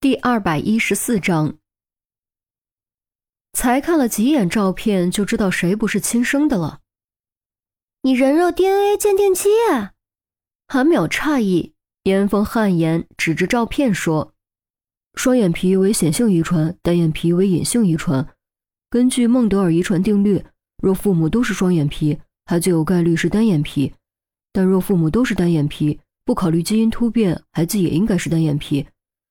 第二百一十四章，才看了几眼照片就知道谁不是亲生的了。你人肉 DNA 鉴定机啊？韩淼诧异，严峰汗颜，指着照片说：“双眼皮为显性遗传，单眼皮为隐性遗传。根据孟德尔遗传定律，若父母都是双眼皮，孩子有概率是单眼皮；但若父母都是单眼皮，不考虑基因突变，孩子也应该是单眼皮。”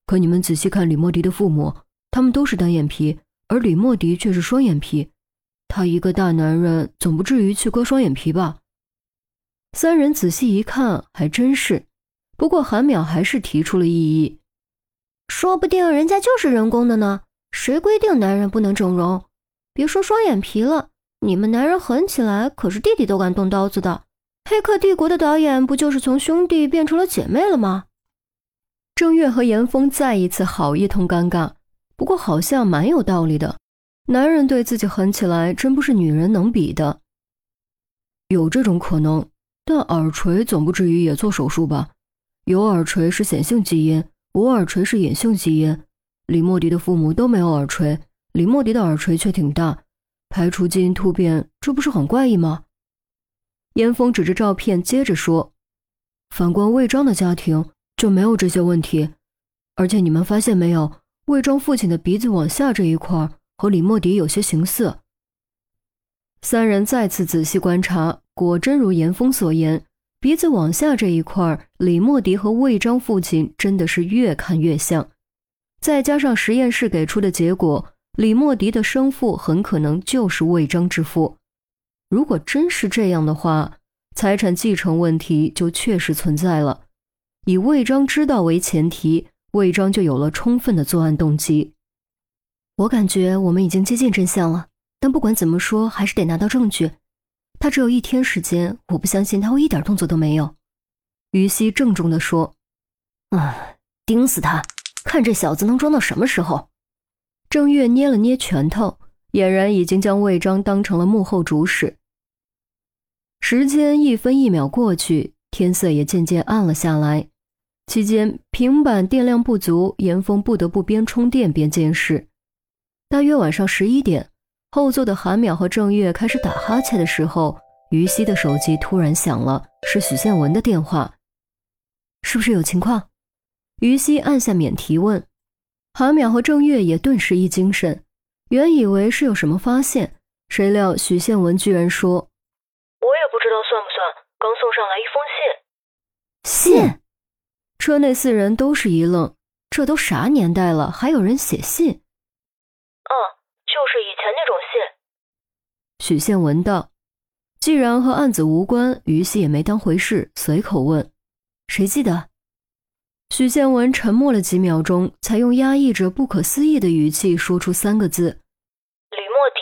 可你们仔细看李莫迪的父母，他们都是单眼皮，而李莫迪却是双眼皮。他一个大男人，总不至于去割双眼皮吧？三人仔细一看，还真是。不过韩淼还是提出了异议，说不定人家就是人工的呢。谁规定男人不能整容？别说双眼皮了，你们男人狠起来，可是弟弟都敢动刀子的。《黑客帝国》的导演不就是从兄弟变成了姐妹了吗？郑月和严峰再一次好一通尴尬，不过好像蛮有道理的。男人对自己狠起来，真不是女人能比的。有这种可能，但耳垂总不至于也做手术吧？有耳垂是显性基因，无耳垂是隐性基因。李莫迪的父母都没有耳垂，李莫迪的耳垂却挺大，排除基因突变，这不是很怪异吗？严峰指着照片接着说：“反观魏章的家庭。”就没有这些问题，而且你们发现没有，魏庄父亲的鼻子往下这一块和李莫迪有些形似。三人再次仔细观察，果真如严峰所言，鼻子往下这一块，李莫迪和魏章父亲真的是越看越像。再加上实验室给出的结果，李莫迪的生父很可能就是魏章之父。如果真是这样的话，财产继承问题就确实存在了。以魏章知道为前提，魏章就有了充分的作案动机。我感觉我们已经接近真相了，但不管怎么说，还是得拿到证据。他只有一天时间，我不相信他会一点动作都没有。于西郑重地说：“啊，盯死他，看这小子能装到什么时候。”郑月捏了捏拳头，俨然已经将魏章当成了幕后主使。时间一分一秒过去，天色也渐渐暗了下来。期间，平板电量不足，严峰不得不边充电边监视。大约晚上十一点，后座的韩淼和郑月开始打哈欠的时候，于西的手机突然响了，是许宪文的电话。是不是有情况？于西按下免提问。韩淼和郑月也顿时一精神，原以为是有什么发现，谁料许宪文居然说：“我也不知道算不算，刚送上来一封信。”信。车内四人都是一愣，这都啥年代了，还有人写信？嗯，就是以前那种信。许宪文道：“既然和案子无关，于西也没当回事，随口问：谁记得？”许宪文沉默了几秒钟，才用压抑着不可思议的语气说出三个字：“吕莫迪。”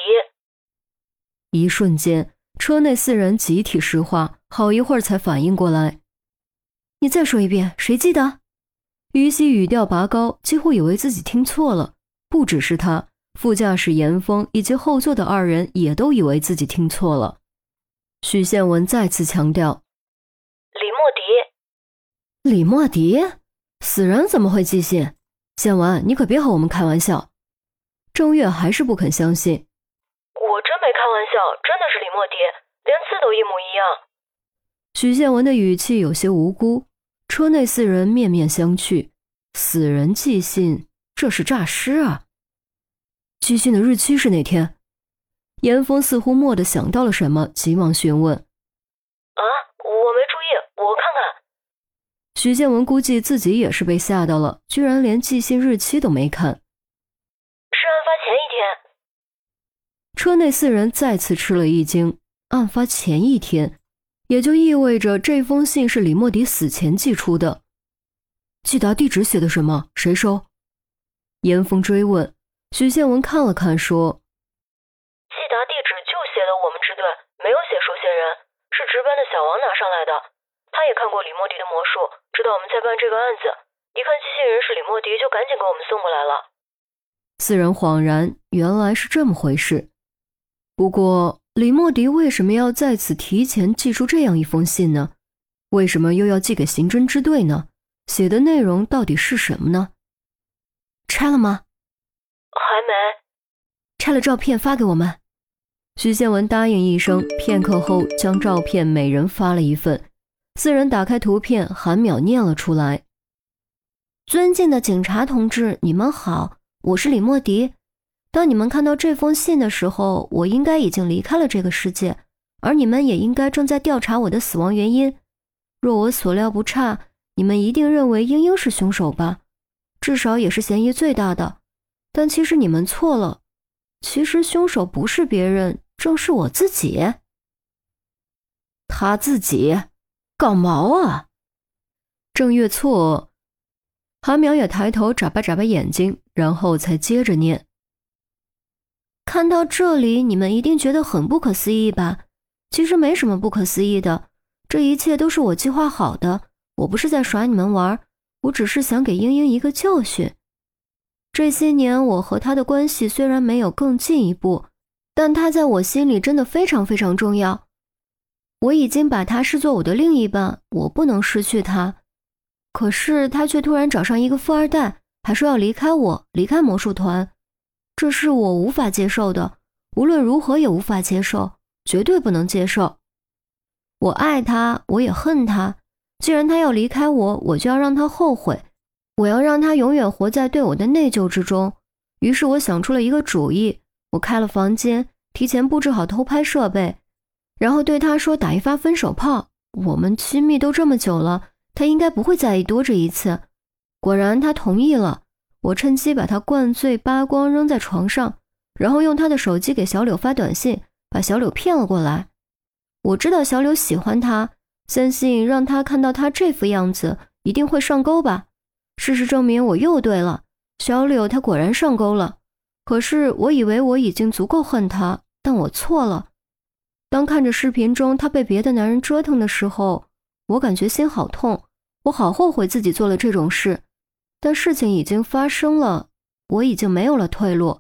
一瞬间，车内四人集体石化，好一会儿才反应过来。你再说一遍，谁记得？于西语调拔高，几乎以为自己听错了。不只是他，副驾驶严峰以及后座的二人也都以为自己听错了。许宪文再次强调：“李莫迪，李莫迪，死人怎么会记信？宪文，你可别和我们开玩笑。”郑月还是不肯相信。我真没开玩笑，真的是李莫迪，连字都一模一样。许宪文的语气有些无辜。车内四人面面相觑，死人寄信，这是诈尸啊！寄信的日期是哪天？严峰似乎蓦地想到了什么，急忙询问：“啊，我没注意，我看看。”许建文估计自己也是被吓到了，居然连寄信日期都没看。是案发前一天。车内四人再次吃了一惊，案发前一天。也就意味着这封信是李莫迪死前寄出的。寄达地址写的什么？谁收？严峰追问。许宪文看了看，说：“寄达地址就写的我们支队，没有写收信人，是值班的小王拿上来的。他也看过李莫迪的魔术，知道我们在办这个案子。一看寄信人是李莫迪，就赶紧给我们送过来了。”四人恍然，原来是这么回事。不过。李莫迪为什么要在此提前寄出这样一封信呢？为什么又要寄给刑侦支队呢？写的内容到底是什么呢？拆了吗？还没。拆了照片发给我们。徐宪文答应一声，片刻后将照片每人发了一份。四人打开图片，韩淼念了出来：“尊敬的警察同志，你们好，我是李莫迪。当你们看到这封信的时候，我应该已经离开了这个世界，而你们也应该正在调查我的死亡原因。若我所料不差，你们一定认为英英是凶手吧？至少也是嫌疑最大的。但其实你们错了，其实凶手不是别人，正是我自己。他自己。”搞毛啊！郑月错，韩淼也抬头眨巴眨巴眼睛，然后才接着念：“看到这里，你们一定觉得很不可思议吧？其实没什么不可思议的，这一切都是我计划好的。我不是在耍你们玩，我只是想给英英一个教训。这些年，我和她的关系虽然没有更进一步，但她在我心里真的非常非常重要。”我已经把他视作我的另一半，我不能失去他。可是他却突然找上一个富二代，还说要离开我，离开魔术团，这是我无法接受的，无论如何也无法接受，绝对不能接受。我爱他，我也恨他。既然他要离开我，我就要让他后悔，我要让他永远活在对我的内疚之中。于是我想出了一个主意，我开了房间，提前布置好偷拍设备。然后对他说：“打一发分手炮，我们亲密都这么久了，他应该不会在意多这一次。”果然，他同意了。我趁机把他灌醉、扒光，扔在床上，然后用他的手机给小柳发短信，把小柳骗了过来。我知道小柳喜欢他，相信让他看到他这副样子，一定会上钩吧。事实证明，我又对了，小柳他果然上钩了。可是我以为我已经足够恨他，但我错了。当看着视频中他被别的男人折腾的时候，我感觉心好痛，我好后悔自己做了这种事。但事情已经发生了，我已经没有了退路。